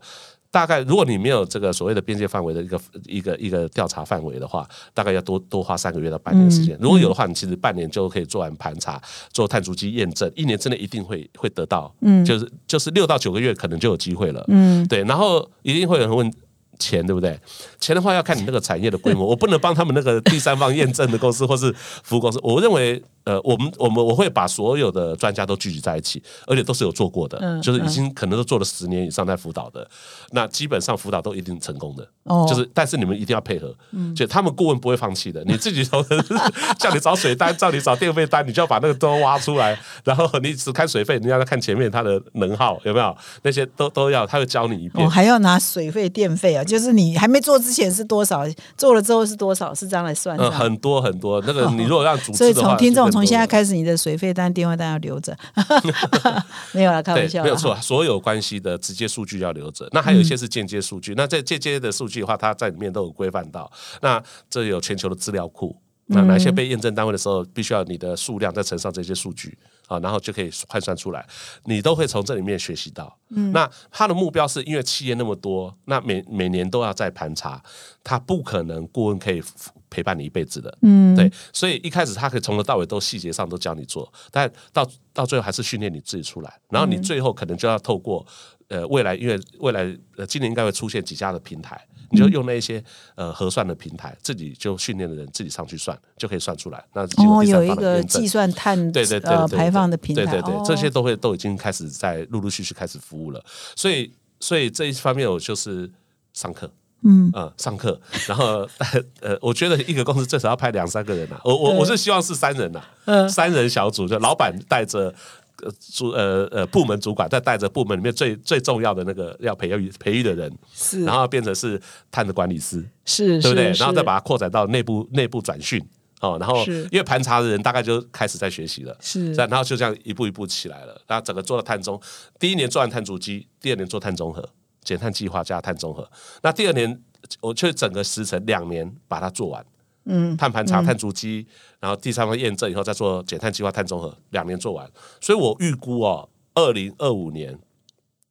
大概，如果你没有这个所谓的边界范围的一个一个一个调查范围的话，大概要多多花三个月到半年时间。如果有的话，你其实半年就可以做完盘查，做碳足迹验证，一年之内一定会会得到。嗯，就是就是六到九个月可能就有机会了。嗯，对，然后一定会有人问。钱对不对？钱的话要看你那个产业的规模，我不能帮他们那个第三方验证的公司或是服务公司。我认为，呃，我们我们我会把所有的专家都聚集在一起，而且都是有做过的，就是已经可能都做了十年以上在辅导的，那基本上辅导都一定成功的。哦，就是但是你们一定要配合，就他们顾问不会放弃的。你自己从 叫你找水单，叫你找电费单，你就要把那个都挖出来，然后你只看水费，你要看前面它的能耗有没有，那些都都要，他会教你一遍。哦，还要拿水费、电费啊。就是你还没做之前是多少，做了之后是多少，是这样来算的。很多很多，那个你如果让主，所以从听众从现在开始，你的水费单、电话单要留着。没有了，开玩笑。没有错，所有关系的直接数据要留着。那还有一些是间接数据。那这间接的数据的话，它在里面都有规范到。那这有全球的资料库。那哪些被验证单位的时候，必须要你的数量再乘上这些数据啊，然后就可以换算出来，你都会从这里面学习到。嗯，那他的目标是因为企业那么多，那每每年都要在盘查，他不可能顾问可以陪伴你一辈子的。嗯，对，所以一开始他可以从头到尾都细节上都教你做，但到到最后还是训练你自己出来，然后你最后可能就要透过呃未来，因为未来呃今年应该会出现几家的平台。你就用那些呃核算的平台，自己就训练的人自己上去算，就可以算出来。那哦，有一个计算碳对对对排放的平台，对对对，这些都会都已经开始在陆陆续续开始服务了。所以所以这一方面我就是上课，嗯。呃上课，然后呃我觉得一个公司最少要派两三个人呐，我我我是希望是三人呐，嗯。三人小组，就老板带着。呃，主呃呃部门主管再带着部门里面最最重要的那个要培育培育的人，是，然后变成是碳的管理师，是，对不对？然后再把它扩展到内部内部转训哦，然后因为盘查的人大概就开始在学习了，是，然后就这样一步一步起来了，然后整个做了碳中，第一年做完碳足迹，第二年做碳中和，减碳计划加碳中和，那第二年我却整个时程两年把它做完。嗯，碳盘查、碳足迹，然后第三方验证以后再做减碳计划、碳中和，两年做完，所以我预估哦，二零二五年，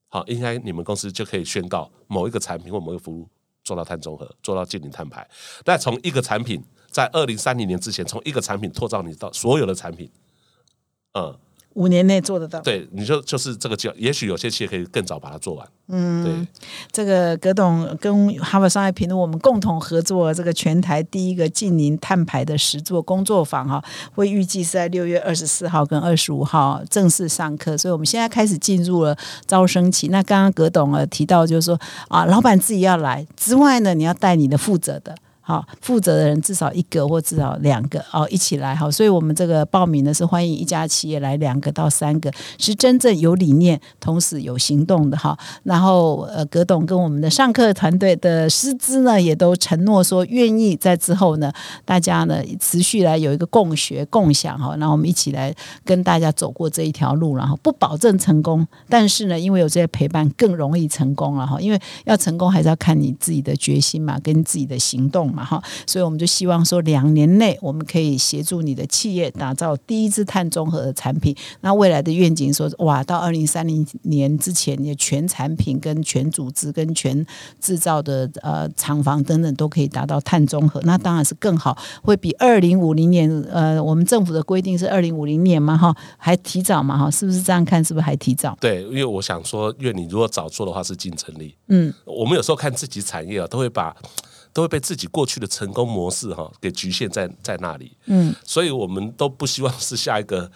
好，应该你们公司就可以宣告某一个产品或某一个服务做到碳中和，做到净零碳排。但从一个产品在二零三零年之前，从一个产品拓展你到所有的产品，嗯。五年内做得到。对，你就就是这个计划，也许有些企业可以更早把它做完。嗯，对，这个葛董跟哈佛商业评论我们共同合作这个全台第一个近邻碳排的实作工作坊哈，会预计是在六月二十四号跟二十五号正式上课，所以我们现在开始进入了招生期。那刚刚葛董呃提到就是说啊，老板自己要来之外呢，你要带你的负责的。好，负责的人至少一个或至少两个哦，一起来好，所以我们这个报名呢是欢迎一家企业来两个到三个，是真正有理念，同时有行动的哈。然后呃，葛董跟我们的上课团队的师资呢，也都承诺说愿意在之后呢，大家呢持续来有一个共学共享哈。那我们一起来跟大家走过这一条路，然后不保证成功，但是呢，因为有这些陪伴，更容易成功了哈。因为要成功，还是要看你自己的决心嘛，跟自己的行动嘛。哈，所以我们就希望说，两年内我们可以协助你的企业打造第一支碳中和的产品。那未来的愿景说，哇，到二零三零年之前，你的全产品、跟全组织、跟全制造的呃厂房等等都可以达到碳中和。那当然是更好，会比二零五零年呃，我们政府的规定是二零五零年嘛，哈，还提早嘛，哈，是不是这样看？是不是还提早？对，因为我想说，因为你如果早做的话是竞争力。嗯，我们有时候看自己产业啊，都会把。都会被自己过去的成功模式哈给局限在在那里，嗯，所以我们都不希望是下一个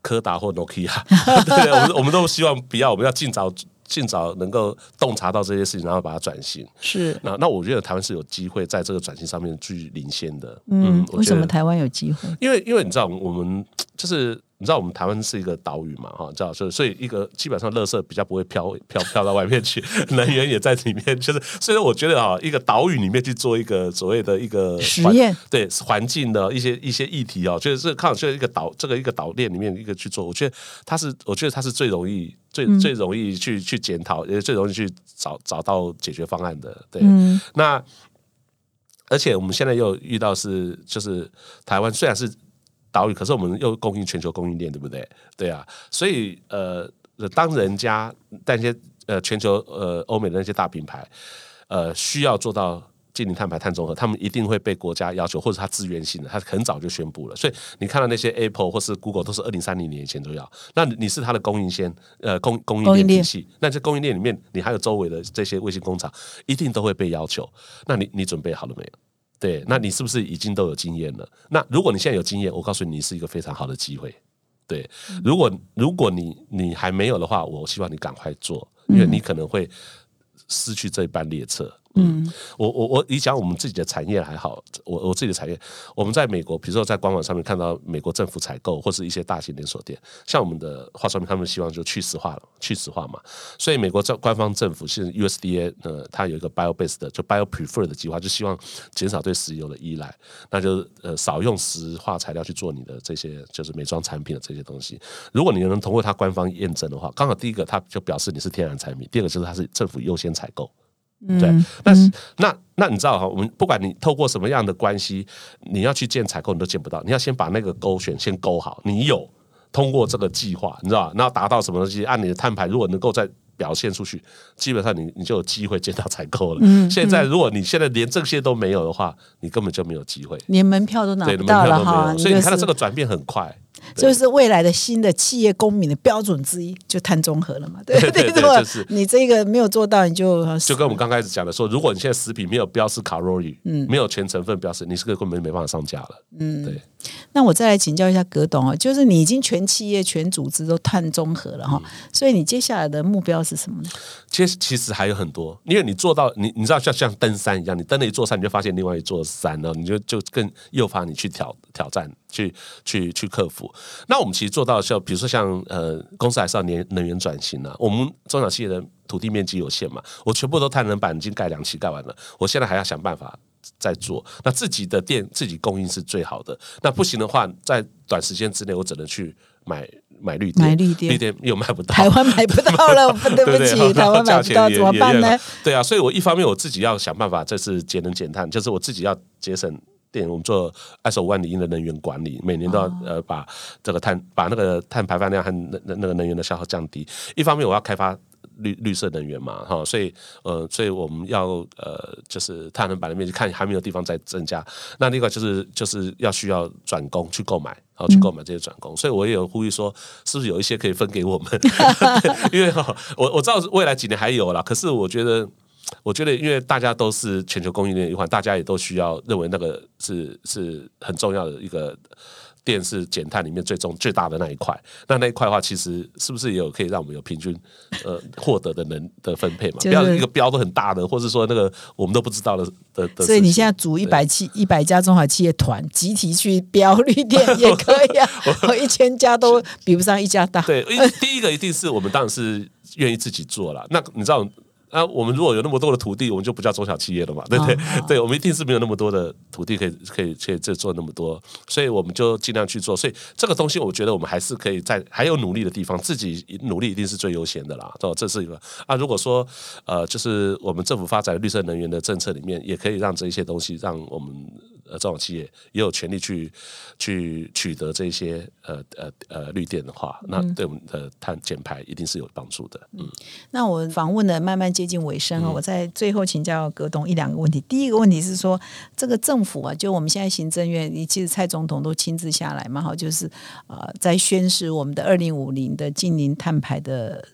柯达或 Nokia，对，我们我们都希望不要，我们要尽早尽早能够洞察到这些事情，然后把它转型。是，那那我觉得台湾是有机会在这个转型上面去领先的。嗯，为什么台湾有机会？因为因为你知道我们就是。你知道我们台湾是一个岛屿嘛？哈，知道，所以所以一个基本上垃圾比较不会飘飘飘到外面去，能源也在里面。就是，所以我觉得啊，一个岛屿里面去做一个所谓的一个实验，对环境的一些一些议题哦，就是这看就是一个岛这个一个岛链里面一个去做，我觉得它是，我觉得它是最容易最最容易去去检讨，也最容易去找找到解决方案的。对，那而且我们现在又遇到是，就是台湾虽然是。岛屿，可是我们又供应全球供应链，对不对？对啊，所以呃，当人家那些呃全球呃欧美的那些大品牌呃需要做到净零碳排、碳中和，他们一定会被国家要求，或者他自愿性的，他很早就宣布了。所以你看到那些 Apple 或是 Google 都是二零三零年以前都要。那你是它的供应线呃供供应链体系，那这供应链里面你还有周围的这些卫星工厂，一定都会被要求。那你你准备好了没有？对，那你是不是已经都有经验了？那如果你现在有经验，我告诉你，是一个非常好的机会。对，如果如果你你还没有的话，我希望你赶快做，因为你可能会失去这一班列车。嗯，我我我，你讲我们自己的产业还好，我我自己的产业，我们在美国，比如说在官网上面看到美国政府采购或是一些大型连锁店，像我们的化妆品，他们希望就去石化了，去石化嘛。所以美国政官方政府是 USDA，呃，它有一个 bio base 的，就 bio prefer 的计划，就希望减少对石油的依赖，那就呃少用石化材料去做你的这些就是美妆产品的这些东西。如果你能通过它官方验证的话，刚好第一个它就表示你是天然产品，第二个就是它是政府优先采购。对，那那那你知道哈？我们不管你透过什么样的关系，你要去见采购，你都见不到。你要先把那个勾选先勾好，你有通过这个计划，你知道吧？然后达到什么东西，按你的碳排，如果能够再表现出去，基本上你你就有机会见到采购了。现在如果你现在连这些都没有的话，你根本就没有机会，连门票都拿不到了哈。所以你看到这个转变很快。就是未来的新的企业公民的标准之一，就碳中和了嘛？对对对，就是你这个没有做到，你就就跟我们刚开始讲的说，如果你现在食品没有标示卡路里，嗯，没有全成分标示，你是个根本没办法上架了。嗯，对。那我再来请教一下葛董啊，就是你已经全企业、全组织都碳中和了哈，所以你接下来的目标是什么呢？其实其实还有很多，因为你做到你你知道像像登山一样，你登了一座山，你就发现另外一座山呢，你就就更诱发你去挑挑战。去去去克服。那我们其实做到像，比如说像呃，公司还是要年能源转型呢。我们中小企业的土地面积有限嘛，我全部都太阳能板已经盖两期盖完了，我现在还要想办法再做。那自己的电自己供应是最好的。那不行的话，在短时间之内，我只能去买买绿电，买绿电，绿电又卖不到，台湾买不到了，对不起，台湾买不到怎么办呢？对啊，所以我一方面我自己要想办法，这是节能减碳，就是我自己要节省。电，我们做二十五万里英的能源管理，每年都要呃把这个碳把那个碳排放量和那那个能源的消耗降低。一方面我要开发绿绿色能源嘛，哈，所以呃，所以我们要呃，就是太阳能板的面积看还没有地方再增加。那另外就是就是要需要转工去购买，然后去购买这些转工。所以我也有呼吁说，是不是有一些可以分给我们？因为哈，我我知道未来几年还有啦，可是我觉得。我觉得，因为大家都是全球供应链一环，大家也都需要认为那个是是很重要的一个电是减碳里面最重最大的那一块。那那一块的话，其实是不是也有可以让我们有平均呃获得的能的分配嘛？不要一个标都很大的，或者说那个我们都不知道的的的。所以你现在组一百企一百家中小企业团，集体去标绿电也可以啊。我一千家都比不上一家大。对，第一个一定是我们当然是愿意自己做了。那你知道？啊，我们如果有那么多的土地，我们就不叫中小企业了嘛，对不对？对，我们一定是没有那么多的土地可以可以可以这做那么多，所以我们就尽量去做。所以这个东西，我觉得我们还是可以在还有努力的地方，自己努力一定是最优先的啦。哦，这是一个啊。如果说呃，就是我们政府发展绿色能源的政策里面，也可以让这一些东西让我们。呃，这种企业也有权利去去取得这些呃呃呃绿电的话，那对我们的碳减排一定是有帮助的。嗯，那我访问的慢慢接近尾声啊，我在最后请教葛董一两个问题。第一个问题是说，这个政府啊，就我们现在行政院，你其实蔡总统都亲自下来嘛，哈，就是呃，在宣示我们的二零五零的近零碳排的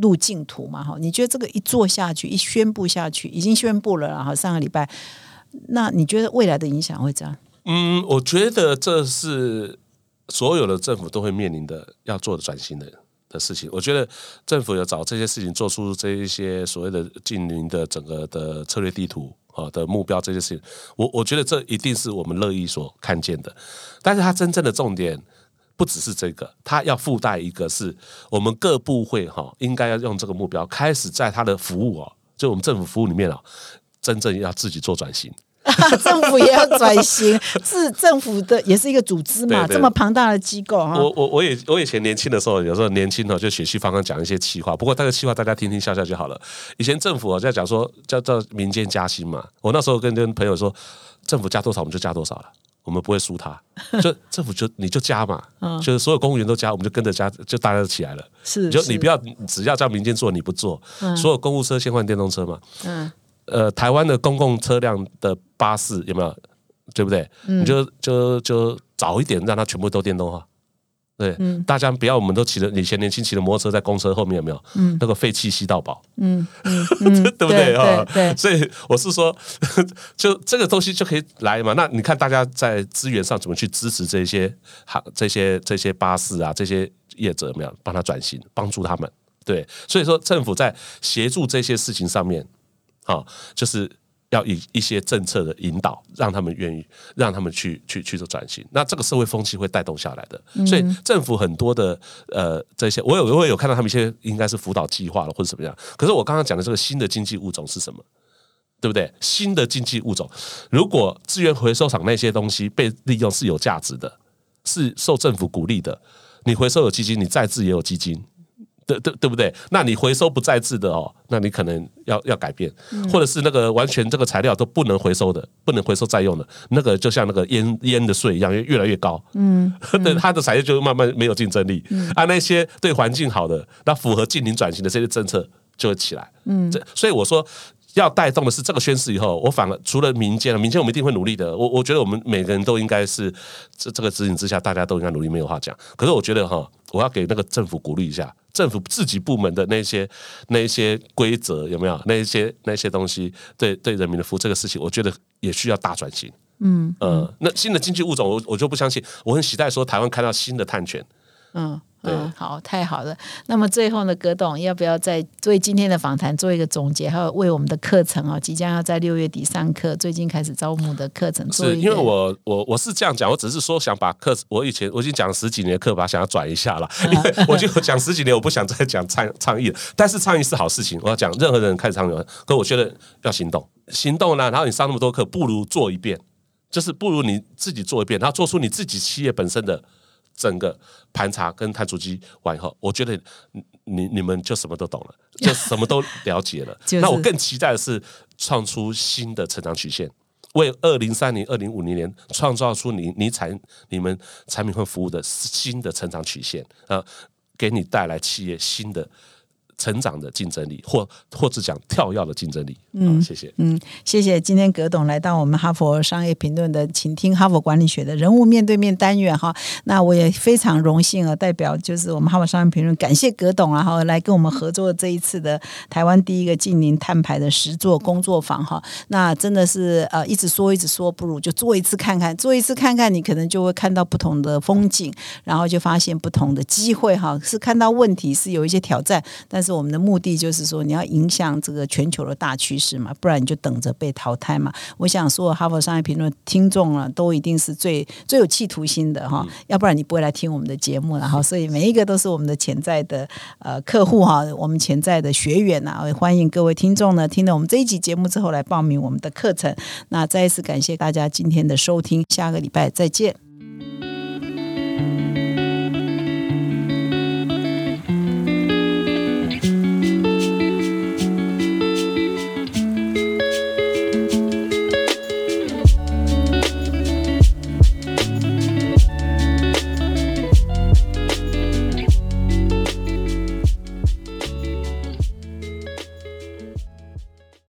路径图嘛，哈，你觉得这个一做下去，一宣布下去，已经宣布了，然后上个礼拜。那你觉得未来的影响会怎样？嗯，我觉得这是所有的政府都会面临的要做的转型的的事情。我觉得政府要找这些事情，做出这一些所谓的近邻的整个的策略地图啊的目标，这些事情，我我觉得这一定是我们乐意所看见的。但是它真正的重点不只是这个，它要附带一个是我们各部会哈，应该要用这个目标开始在它的服务哦，就我们政府服务里面啊，真正要自己做转型。政府也要转型，是政府的也是一个组织嘛，这么庞大的机构哈。我我我也我以前年轻的时候，有时候年轻呢就血气方刚讲一些气话，不过那个气话大家听听笑笑就好了。以前政府在讲说叫叫民间加薪嘛，我那时候跟跟朋友说，政府加多少我们就加多少了，我们不会输他，就政府就你就加嘛，就是所有公务员都加，我们就跟着加，就大家都起来了。是，就你不要只要叫民间做你不做，所有公务车先换电动车嘛。嗯。呃，台湾的公共车辆的巴士有没有？对不对？你就就就早一点让它全部都电动化。对，大家不要，我们都骑着以前年轻骑的摩托车在公车后面有没有？嗯，那个废气吸到饱。嗯 嗯，对不对啊？对，所以我是说，就这个东西就可以来嘛。那你看大家在资源上怎么去支持这些行这些这些巴士啊这些业者有没有帮他转型，帮助他们？对，所以说政府在协助这些事情上面。啊，就是要以一些政策的引导，让他们愿意，让他们去去去做转型。那这个社会风气会带动下来的。所以政府很多的呃这些，我有我有看到他们一些应该是辅导计划了或者怎么样。可是我刚刚讲的这个新的经济物种是什么？对不对？新的经济物种，如果资源回收厂那些东西被利用是有价值的，是受政府鼓励的，你回收有基金，你再制也有基金。对对对不对？那你回收不再制的哦，那你可能要要改变，或者是那个完全这个材料都不能回收的，不能回收再用的，那个就像那个烟烟的税一样，越越来越高。嗯，对，它的产业就慢慢没有竞争力。啊，那些对环境好的，那符合近邻转型的这些政策就会起来。嗯，这所以我说。要带动的是这个宣誓以后，我反而除了民间民间我们一定会努力的。我我觉得我们每个人都应该是这这个指引之下，大家都应该努力，没有话讲。可是我觉得哈，我要给那个政府鼓励一下，政府自己部门的那些那些规则有没有？那些那些东西对对人民的服务这个事情，我觉得也需要大转型。嗯呃，那新的经济物种，我我就不相信，我很期待说台湾看到新的碳权。嗯。嗯，好，太好了。那么最后呢，葛董要不要再为今天的访谈做一个总结，还有为我们的课程啊，即将要在六月底上课，最近开始招募的课程，是因为我我我是这样讲，我只是说想把课，我以前我已经讲十几年的课，把想要转一下了，因 为我就讲十几年，我不想再讲倡倡议了。但是倡议是好事情，我要讲任何人开始倡议，可我觉得要行动，行动呢，然后你上那么多课，不如做一遍，就是不如你自己做一遍，然后做出你自己企业本身的。整个盘查跟碳足迹完以后，我觉得你你们就什么都懂了，就什么都了解了。那我更期待的是创出新的成长曲线，为二零三零、二零五零年创造出你你产你们产品和服务的新的成长曲线啊，给你带来企业新的成长的竞争力，或或者讲跳跃的竞争力。嗯，谢谢。嗯，谢谢今天葛董来到我们哈佛商业评论的，请听哈佛管理学的人物面对面单元哈。那我也非常荣幸啊，代表就是我们哈佛商业评论，感谢葛董啊，哈来跟我们合作这一次的台湾第一个近邻碳排的实作工作坊哈。那真的是呃，一直说一直说，不如就做一次看看，做一次看看，你可能就会看到不同的风景，然后就发现不同的机会哈。是看到问题，是有一些挑战，但是我们的目的就是说，你要影响这个全球的大趋势嘛，不然你就等着被淘汰嘛。我想说，哈佛商业评论听众啊，都一定是最最有企图心的哈，要不然你不会来听我们的节目了哈。所以每一个都是我们的潜在的呃客户哈，我们潜在的学员呐，欢迎各位听众呢，听了我们这一集节目之后来报名我们的课程。那再一次感谢大家今天的收听，下个礼拜再见。